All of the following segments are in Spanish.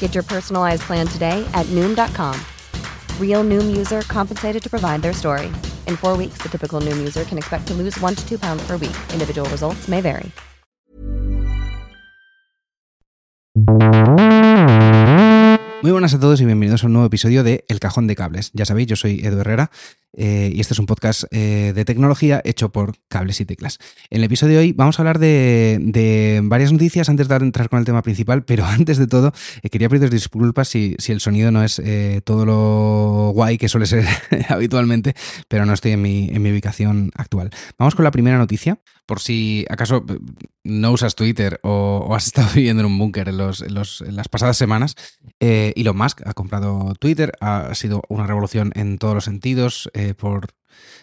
Get your personalized plan today at Noom.com. Real Noom user compensated to provide their story. In four weeks, the typical Noom user can expect to lose one to two pounds per week. Individual results may vary. Muy buenas a todos y bienvenidos a un nuevo episodio de El Cajón de Cables. Ya sabéis, yo soy Edu Herrera eh, y este es un podcast eh, de tecnología hecho por cables y teclas. En el episodio de hoy vamos a hablar de, varias noticias antes de entrar con el tema principal, pero antes de todo eh, quería pediros disculpas si, si, el sonido no es todo lo guay que suele ser habitualmente, pero no estoy en mi, en mi ubicación actual. Vamos con la primera noticia. Por si acaso no usas Twitter o, has estado viviendo en un búnker en, los, en, los, las pasadas semanas, Elon Musk ha comprado Twitter, ha sido una revolución en todos los sentidos, por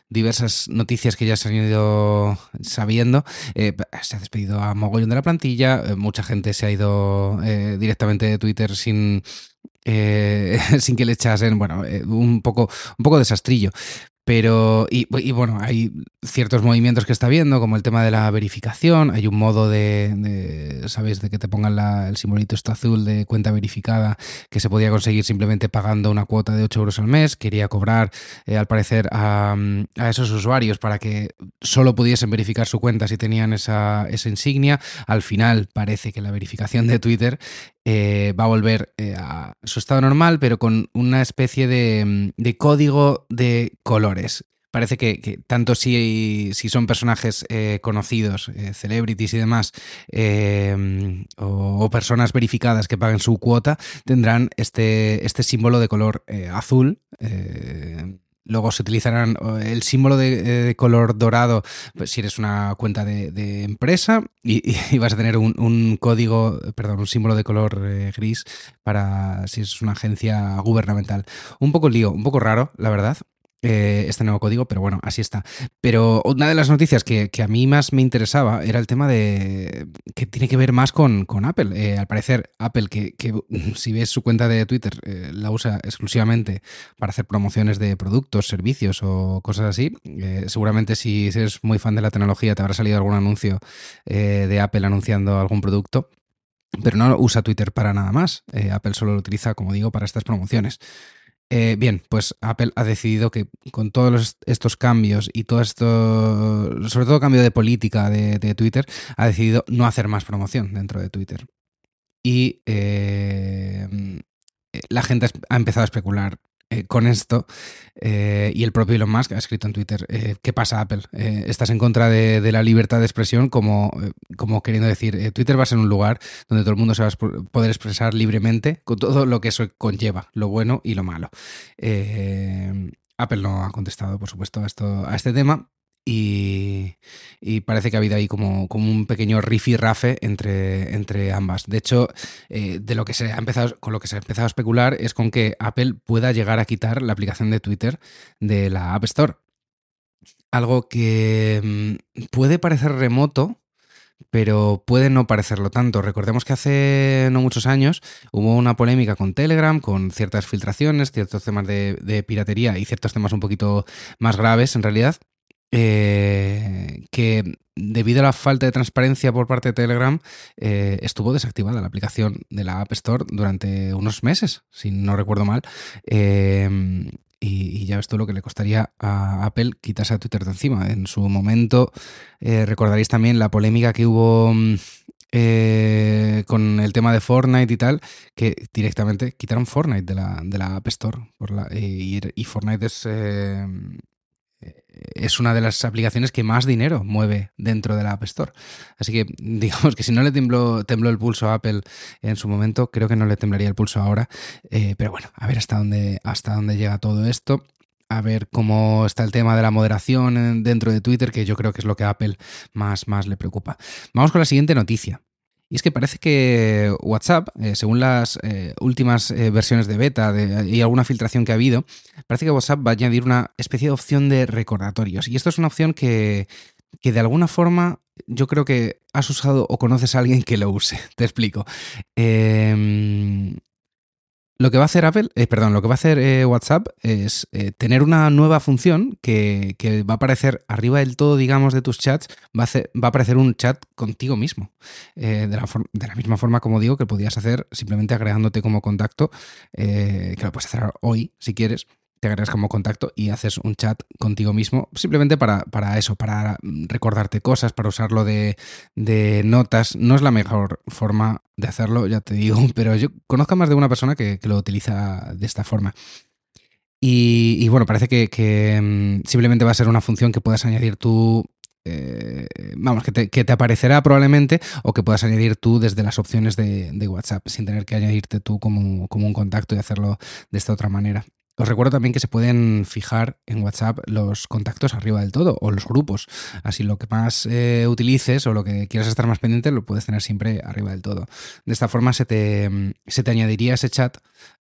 diversas noticias que ya se han ido sabiendo. Eh, se ha despedido a mogollón de la plantilla, eh, mucha gente se ha ido eh, directamente de Twitter sin, eh, sin que le echasen, bueno, eh, un poco, un poco desastrillo. Pero, y, bueno, hay ciertos movimientos que está viendo, como el tema de la verificación. Hay un modo de, de ¿sabéis? De que te pongan la, el simbolito esto azul de cuenta verificada que se podía conseguir simplemente pagando una cuota de 8 euros al mes. Quería cobrar, eh, al parecer, a, a, esos usuarios para que solo pudiesen verificar su cuenta si tenían esa, esa insignia. Al final, parece que la verificación de Twitter eh, va a volver eh, a su estado normal, pero con una especie de, de código de colores. Parece que, tanto si, son personajes eh, conocidos, celebrities y demás, eh, o, o, personas verificadas que paguen su cuota, tendrán este, este símbolo de color azul Luego se utilizarán el símbolo de, de color dorado pues, si eres una cuenta de, empresa y, y, vas a tener un, un, código, perdón, un símbolo de color eh, gris para si es una agencia gubernamental. Un poco lío, un poco raro, la verdad eh, este nuevo código, pero bueno, así está. Pero una de las noticias que, que, a mí más me interesaba era el tema de que tiene que ver más con, con Apple. Eh, al parecer, Apple, que, que, si ves su cuenta de Twitter, eh, la usa exclusivamente para hacer promociones de productos, servicios o cosas así. Seguramente si eres muy fan de la tecnología te habrá salido algún anuncio de Apple anunciando algún producto pero no usa Twitter para nada más. Apple solo lo utiliza, como digo, para estas promociones. Eh, bien, pues Apple ha decidido que con todos estos cambios y todo esto, sobre todo cambio de política de, de, Twitter, ha decidido no hacer más promoción dentro de Twitter. Y eh, la gente ha empezado a especular eh, con esto eh, y el propio Elon Musk ha escrito en Twitter, eh, ¿qué pasa Apple? Estás en contra de, la libertad de expresión como, como queriendo decir, Twitter va a ser un lugar donde todo el mundo se va a poder expresar libremente con todo lo que eso conlleva, lo bueno y lo malo. Apple no ha contestado, por supuesto, a, esto, a este tema, y, parece que ha habido ahí como, un pequeño rifirrafe entre, entre ambas. De hecho, eh, de lo que se ha empezado, con lo que se ha empezado a especular es con que Apple pueda llegar a quitar la aplicación de Twitter de la App Store. Algo que mmm, puede parecer remoto, pero puede no parecerlo tanto. Recordemos que hace no muchos años hubo una polémica con Telegram, con ciertas filtraciones, ciertos temas de, piratería y ciertos temas un poquito más graves en realidad, eh, que debido a la falta de transparencia por parte de Telegram, eh, estuvo desactivada la aplicación de la App Store durante unos meses, si no recuerdo mal. Eh, y, ya ves tú lo que le costaría a Apple quitarse a Twitter de encima. En su momento eh, recordaréis también la polémica que hubo mm, con el tema de Fortnite y tal, que directamente quitaron Fortnite de la, de la App Store. La, y, Fortnite es es una de las aplicaciones que más dinero mueve dentro de la App Store. Así que digamos que si no le tembló, tembló el pulso a Apple en su momento, creo que no le temblaría el pulso ahora. Eh, pero bueno, a ver hasta dónde, hasta dónde llega todo esto. A ver cómo está el tema de la moderación dentro de Twitter, que yo creo que es lo que a Apple más, más le preocupa. Vamos con la siguiente noticia. Y es que parece que WhatsApp, eh, según las eh, últimas eh, versiones de beta y alguna filtración que ha habido, parece que WhatsApp va a añadir una especie de opción de recordatorios. Y esto es una opción que, que de alguna forma yo creo que has usado o conoces a alguien que lo use. Te explico. Lo que va a hacer Apple, eh, perdón, lo que va a hacer eh, WhatsApp es eh, tener una nueva función que, va a aparecer arriba del todo, digamos, de tus chats, va a, a aparecer un chat contigo mismo. de, la de, la misma forma, como digo, que podías hacer simplemente agregándote como contacto, que lo puedes hacer hoy si quieres te agregas como contacto y haces un chat contigo mismo, simplemente para, para eso, para recordarte cosas, para usarlo de, notas. No es la mejor forma de hacerlo, ya te digo, pero yo conozco más de una persona que, lo utiliza de esta forma. Y, bueno, parece que, mm, simplemente va a ser una función que puedas añadir tú eh, vamos, que te, aparecerá probablemente o que puedas añadir tú desde las opciones de, WhatsApp sin tener que añadirte tú como, como, un contacto y hacerlo de esta otra manera. Os recuerdo también que se pueden fijar en WhatsApp los contactos arriba del todo o los grupos. Así lo que más eh, utilices o lo que quieras estar más pendiente lo puedes tener siempre arriba del todo. De esta forma se te, se te añadiría ese chat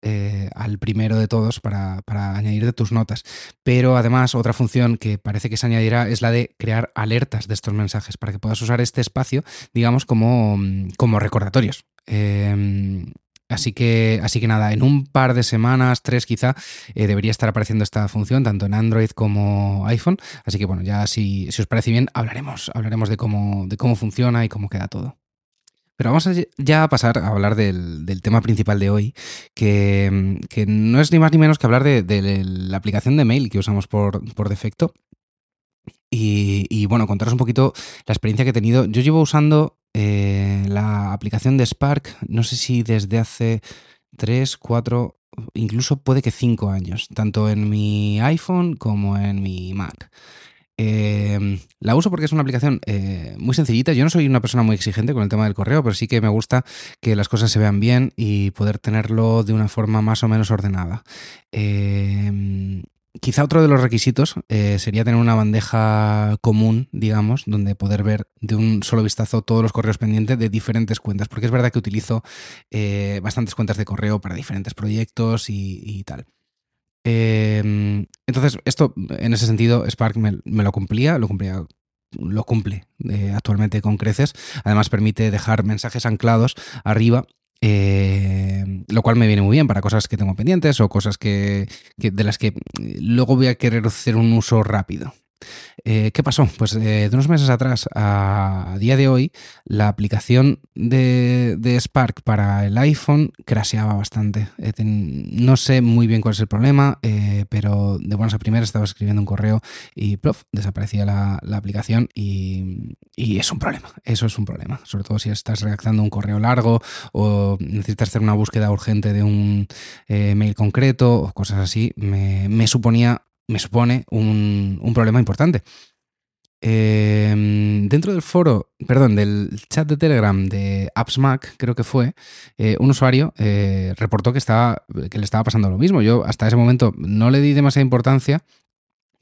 eh, al primero de todos para, para añadir tus notas. Pero además otra función que parece que se añadirá es la de crear alertas de estos mensajes para que puedas usar este espacio, digamos, como, como recordatorios. Eh, Así que, así que nada, en un par de semanas, tres quizá, eh, debería estar apareciendo esta función, tanto en Android como iPhone. Así que bueno, ya si, os parece bien, hablaremos, hablaremos de cómo, de cómo funciona y cómo queda todo. Pero vamos a ya a pasar a hablar del, tema principal de hoy, que, no es ni más ni menos que hablar de, la aplicación de mail que usamos por, defecto. Y, y, bueno, contaros un poquito la experiencia que he tenido. Yo llevo usando eh, la aplicación de Spark, no sé si desde hace 3, 4, incluso puede que 5 años, tanto en mi iPhone como en mi Mac. Em, la uso porque es una aplicación eh, muy sencillita. Yo no soy una persona muy exigente con el tema del correo, pero sí que me gusta que las cosas se vean bien y poder tenerlo de una forma más o menos ordenada. Eh, Quizá otro de los requisitos eh, sería tener una bandeja común, digamos, donde poder ver de un solo vistazo todos los correos pendientes de diferentes cuentas, porque es verdad que utilizo eh, bastantes cuentas de correo para diferentes proyectos y, tal. Em, entonces, esto, en ese sentido, Spark me, lo cumplía, lo cumplía lo cumple eh, actualmente con creces. Además permite dejar mensajes anclados arriba eh, lo cual me viene muy bien para cosas que tengo pendientes o cosas que, de las que luego voy a querer hacer un uso rápido. Eh, ¿Qué pasó? Pues eh, de unos meses atrás a, día de hoy, la aplicación de, Spark para el iPhone crasheaba bastante. Eh, no sé muy bien cuál es el problema, pero de buenas a primeras estaba escribiendo un correo y plof, desaparecía la, aplicación y, es un problema. Eso es un problema. Sobre todo si estás redactando un correo largo o necesitas hacer una búsqueda urgente de un mail concreto o cosas así, me suponía me supone un, problema importante. Em, dentro del foro, perdón, del chat de Telegram de AppsMac, creo que fue, eh, un usuario eh, reportó que, estaba, que le estaba pasando lo mismo. Yo hasta ese momento no le di demasiada importancia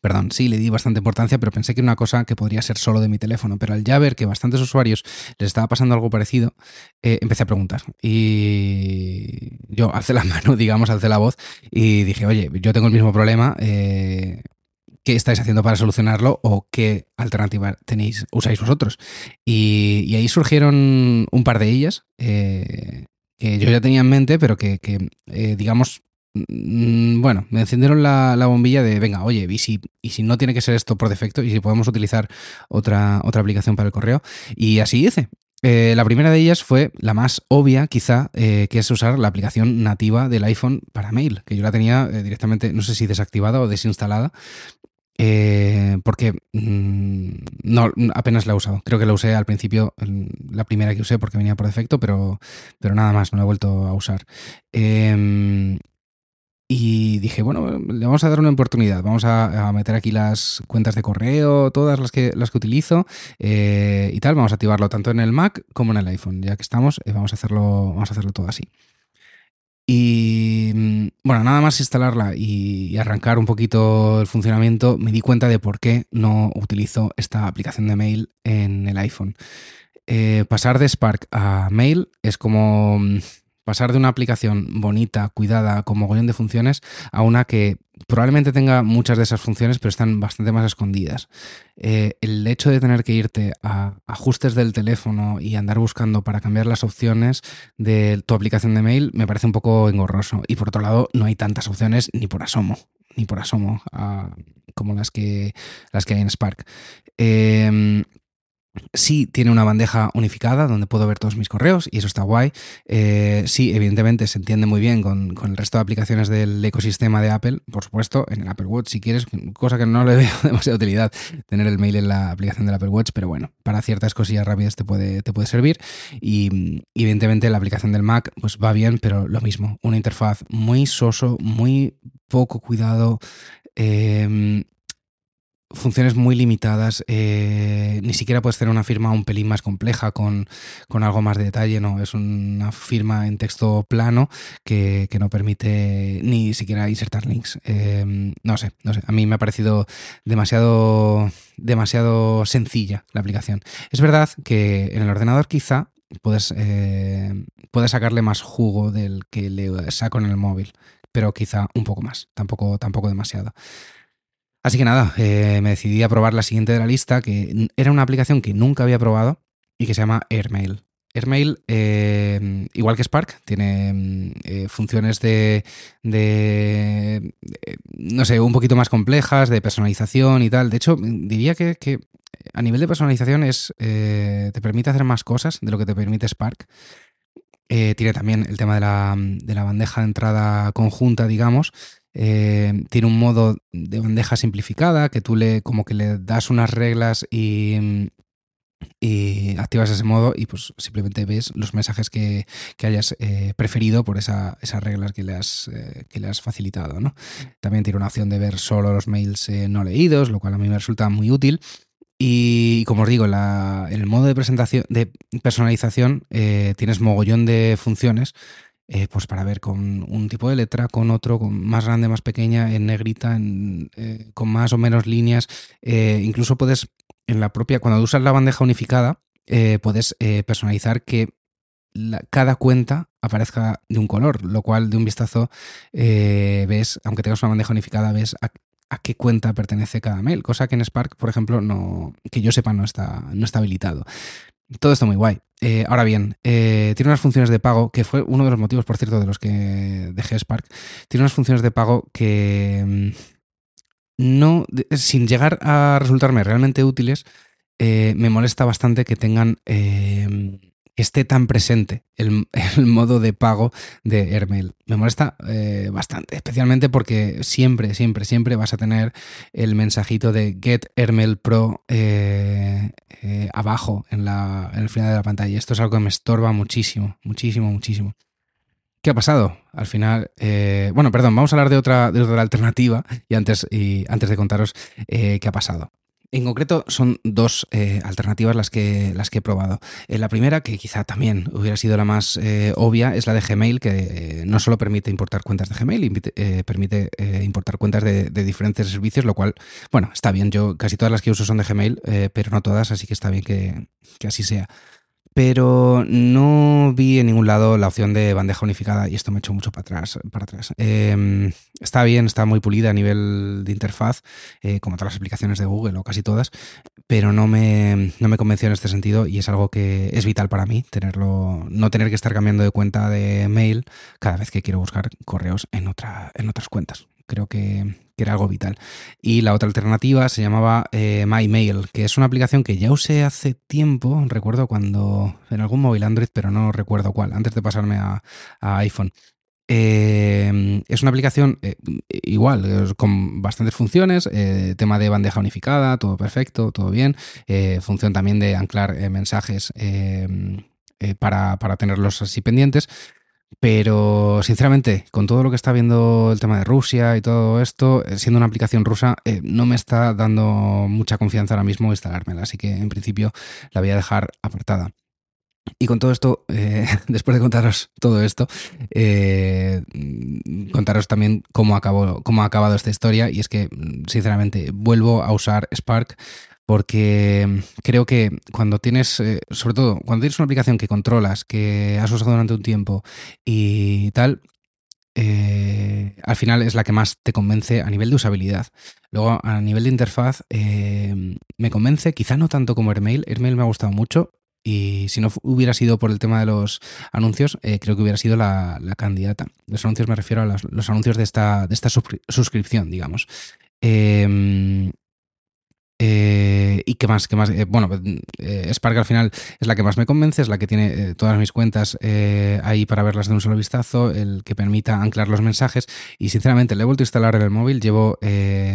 Perdón, sí, le di bastante importancia, pero pensé que era una cosa que podría ser solo de mi teléfono. Pero al ya ver que bastantes usuarios les estaba pasando algo parecido, eh, empecé a preguntar. Y yo alcé la mano, digamos, alcé la voz y dije, oye, yo tengo el mismo problema. Eh, qué estáis haciendo para solucionarlo o qué alternativa tenéis, usáis vosotros. Y, ahí surgieron un par de ellas que yo ya tenía en mente, pero que, digamos, Mm, bueno, me encendieron la, bombilla de, venga, oye, y si, y si no tiene que ser esto por defecto, y si podemos utilizar otra, otra aplicación para el correo. Y así hice. Eh, la primera de ellas fue la más obvia, quizá, eh, que es usar la aplicación nativa del iPhone para mail, que yo la tenía eh, directamente, no sé si desactivada o desinstalada, porque mm, no, apenas la he usado. Creo que la usé al principio, la primera que usé porque venía por defecto, pero, pero nada más, no la he vuelto a usar. Em, y dije, bueno, le vamos a dar una oportunidad. Vamos a, meter aquí las cuentas de correo, todas las que, las que utilizo eh, y tal. Vamos a activarlo tanto en el Mac como en el iPhone. Ya que estamos, eh, vamos, a hacerlo, vamos a hacerlo todo así. Y mm, bueno, nada más instalarla y, arrancar un poquito el funcionamiento, me di cuenta de por qué no utilizo esta aplicación de mail en el iPhone. Eh, pasar de Spark a Mail es como mm, pasar de una aplicación bonita, cuidada, con mogollón de funciones, a una que probablemente tenga muchas de esas funciones, pero están bastante más escondidas. Eh, el hecho de tener que irte a ajustes del teléfono y andar buscando para cambiar las opciones de tu aplicación de mail me parece un poco engorroso. Y por otro lado, no hay tantas opciones ni por asomo, ni por asomo como las que, las que hay en Spark. Eh, Sí, tiene una bandeja unificada donde puedo ver todos mis correos y eso está guay. Eh, sí, evidentemente se entiende muy bien con, el resto de aplicaciones del ecosistema de Apple, por supuesto, en el Apple Watch si quieres, cosa que no le veo demasiada utilidad tener el mail en la aplicación del Apple Watch, pero bueno, para ciertas cosillas rápidas te puede, te puede servir. Y, evidentemente la aplicación del Mac pues va bien, pero lo mismo, una interfaz muy soso, muy poco cuidado. Eh, funciones muy limitadas, eh, ni siquiera puedes tener una firma un pelín más compleja con, algo más de detalle, no, es una firma en texto plano que, no permite ni siquiera insertar links. Em, no sé, no sé, a mí me ha parecido demasiado, demasiado sencilla la aplicación. Es verdad que en el ordenador quizá puedes, eh, puedes sacarle más jugo del que le saco en el móvil, pero quizá un poco más, tampoco, tampoco demasiado. Así que nada, eh, me decidí a probar la siguiente de la lista, que era una aplicación que nunca había probado y que se llama Airmail. Airmail, eh, igual que Spark, tiene mm, eh, funciones de, no sé, un poquito más complejas, de personalización y tal. De hecho, diría que, a nivel de personalización es, te permite hacer más cosas de lo que te permite Spark. tiene también el tema de la bandeja de entrada conjunta, digamos, eh, tiene un modo de bandeja simplificada que tú le como que le das unas reglas y, y activas ese modo y pues simplemente ves los mensajes que, hayas eh, preferido por esas reglas que le has, eh, que le has facilitado. ¿no? También tiene una opción de ver solo los mails no leídos, lo cual a mí me resulta muy útil. Y como os digo, el modo de presentación, de personalización, tienes mogollón de funciones eh, pues para ver con un tipo de letra, con otro, con más grande, más pequeña, en negrita, eh, con más o menos líneas. Eh, incluso puedes, en la propia, cuando usas la bandeja unificada, puedes personalizar que cada cuenta aparezca de un color, lo cual de un vistazo ves, aunque tengas una bandeja unificada, ves a, a, qué cuenta pertenece cada mail, cosa que en Spark, por ejemplo, no, que yo sepa, no está, no está habilitado. Todo esto muy guay. Eh, ahora bien, eh, tiene unas funciones de pago, que fue uno de los motivos, por cierto, de los que dejé Spark. Tiene unas funciones de pago que mm, no, sin llegar a resultarme realmente útiles, eh, me molesta bastante que tengan esté tan presente el, modo de pago de Airmail. Me molesta eh, bastante, especialmente porque siempre, siempre, siempre vas a tener el mensajito de Get Airmail Pro eh, eh, abajo en, la, en el final de la pantalla. Esto es algo que me estorba muchísimo, muchísimo, muchísimo. ¿Qué ha pasado? Al final, bueno, perdón, vamos a hablar de otra, de otra alternativa y antes, y antes de contaros qué ha pasado. En concreto, son dos eh, alternativas las que, las que he probado. Eh, la primera, que quizá también hubiera sido la más eh, obvia, es la de Gmail, que no solo permite importar cuentas de Gmail, permite importar cuentas de, diferentes servicios, lo cual, bueno, está bien. Yo casi todas las que uso son de Gmail, pero no todas, así que está bien que, que así sea. Pero no vi en ningún lado la opción de bandeja unificada y esto me echó mucho para atrás. Para atrás. Em, está bien, está muy pulida a nivel de interfaz, eh, como todas las aplicaciones de Google o casi todas, pero no me, no me convenció en este sentido y es algo que es vital para mí, tenerlo, no tener que estar cambiando de cuenta de mail cada vez que quiero buscar correos en, otra, en otras cuentas. Creo que, que era algo vital. Y la otra alternativa se llamaba eh, MyMail, que es una aplicación que ya usé hace tiempo, recuerdo cuando en algún móvil Android, pero no recuerdo cuál, antes de pasarme a, iPhone. Eh, es una aplicación eh, igual, con bastantes funciones, tema de bandeja unificada, todo perfecto, todo bien, función también de anclar mensajes para, para tenerlos así pendientes. Pero, sinceramente, con todo lo que está viendo el tema de Rusia y todo esto, eh, siendo una aplicación rusa, eh, no me está dando mucha confianza ahora mismo instalármela. Así que, en principio, la voy a dejar apartada. Y con todo esto, eh, después de contaros todo esto, contaros también cómo, acabó, cómo ha acabado esta historia. Y es que, sinceramente, vuelvo a usar Spark porque mm, creo que cuando tienes, eh, sobre todo, cuando tienes una aplicación que controlas, que has usado durante un tiempo y tal, eh, al final es la que más te convence a nivel de usabilidad. Luego, a nivel de interfaz, eh, me convence, quizá no tanto como Airmail. Airmail me ha gustado mucho y si no hubiera sido por el tema de los anuncios, creo que hubiera sido la, candidata. Los anuncios me refiero a los, anuncios de esta, de esta suscripción, digamos. ¿Y qué más? Qué más? Eh, bueno, eh, Spark al final es la que más me convence, es la que tiene todas mis cuentas ahí para verlas de un solo vistazo, el que permita anclar los mensajes. Y sinceramente, le he vuelto a instalar en el móvil, llevo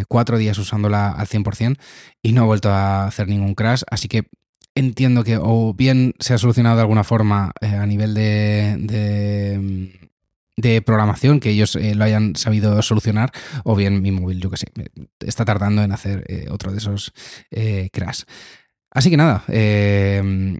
cuatro días usándola al 100% y no he vuelto a hacer ningún crash, así que entiendo que o bien se ha solucionado de alguna forma a nivel de de programación que ellos eh, lo hayan sabido solucionar, o bien mi móvil, yo que sé, está tardando en hacer eh, otro de esos eh, crash. Así que nada, ese,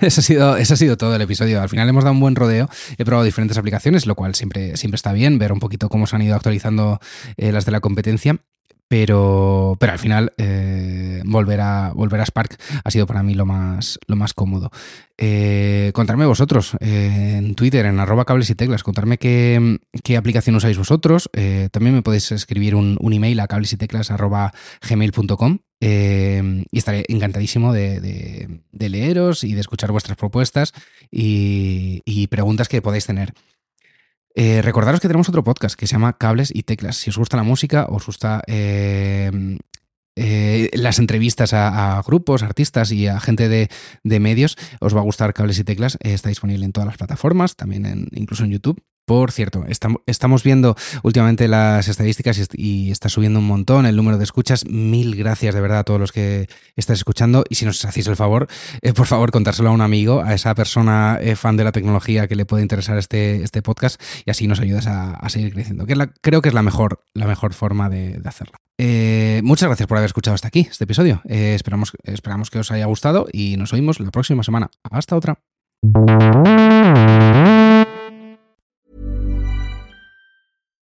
ha sido, ha sido todo el episodio. Al final hemos dado un buen rodeo, he probado diferentes aplicaciones, lo cual siempre, siempre está bien, ver un poquito cómo se han ido actualizando las de la competencia. Pero, pero al final eh, volver, a, volver a Spark ha sido para mí lo más, lo más cómodo. Eh, contarme vosotros eh, en Twitter, en arroba cables y teclas, contarme qué, aplicación usáis vosotros. también me podéis escribir un, email a cables y teclas y estaré encantadísimo de, leeros y de escuchar vuestras propuestas y, y preguntas que podáis tener. Eh, recordaros que tenemos otro podcast que se llama Cables y Teclas. Si os gusta la música, os gusta eh, eh, las entrevistas a, grupos, artistas y a gente de, medios, os va a gustar Cables y Teclas. está disponible en todas las plataformas, también incluso en YouTube. Por cierto, estamos viendo últimamente las estadísticas y está subiendo un montón el número de escuchas. Mil gracias de verdad a todos los que estáis escuchando. Y si nos hacéis el favor, eh, por favor, contárselo a un amigo, a esa persona eh, fan de la tecnología que le puede interesar este, este podcast y así nos ayudas a, seguir creciendo. Que creo que es la mejor, la mejor forma de, hacerlo. Eh, muchas gracias por haber escuchado hasta aquí este episodio. esperamos, esperamos que os haya gustado y nos oímos la próxima semana. Hasta otra.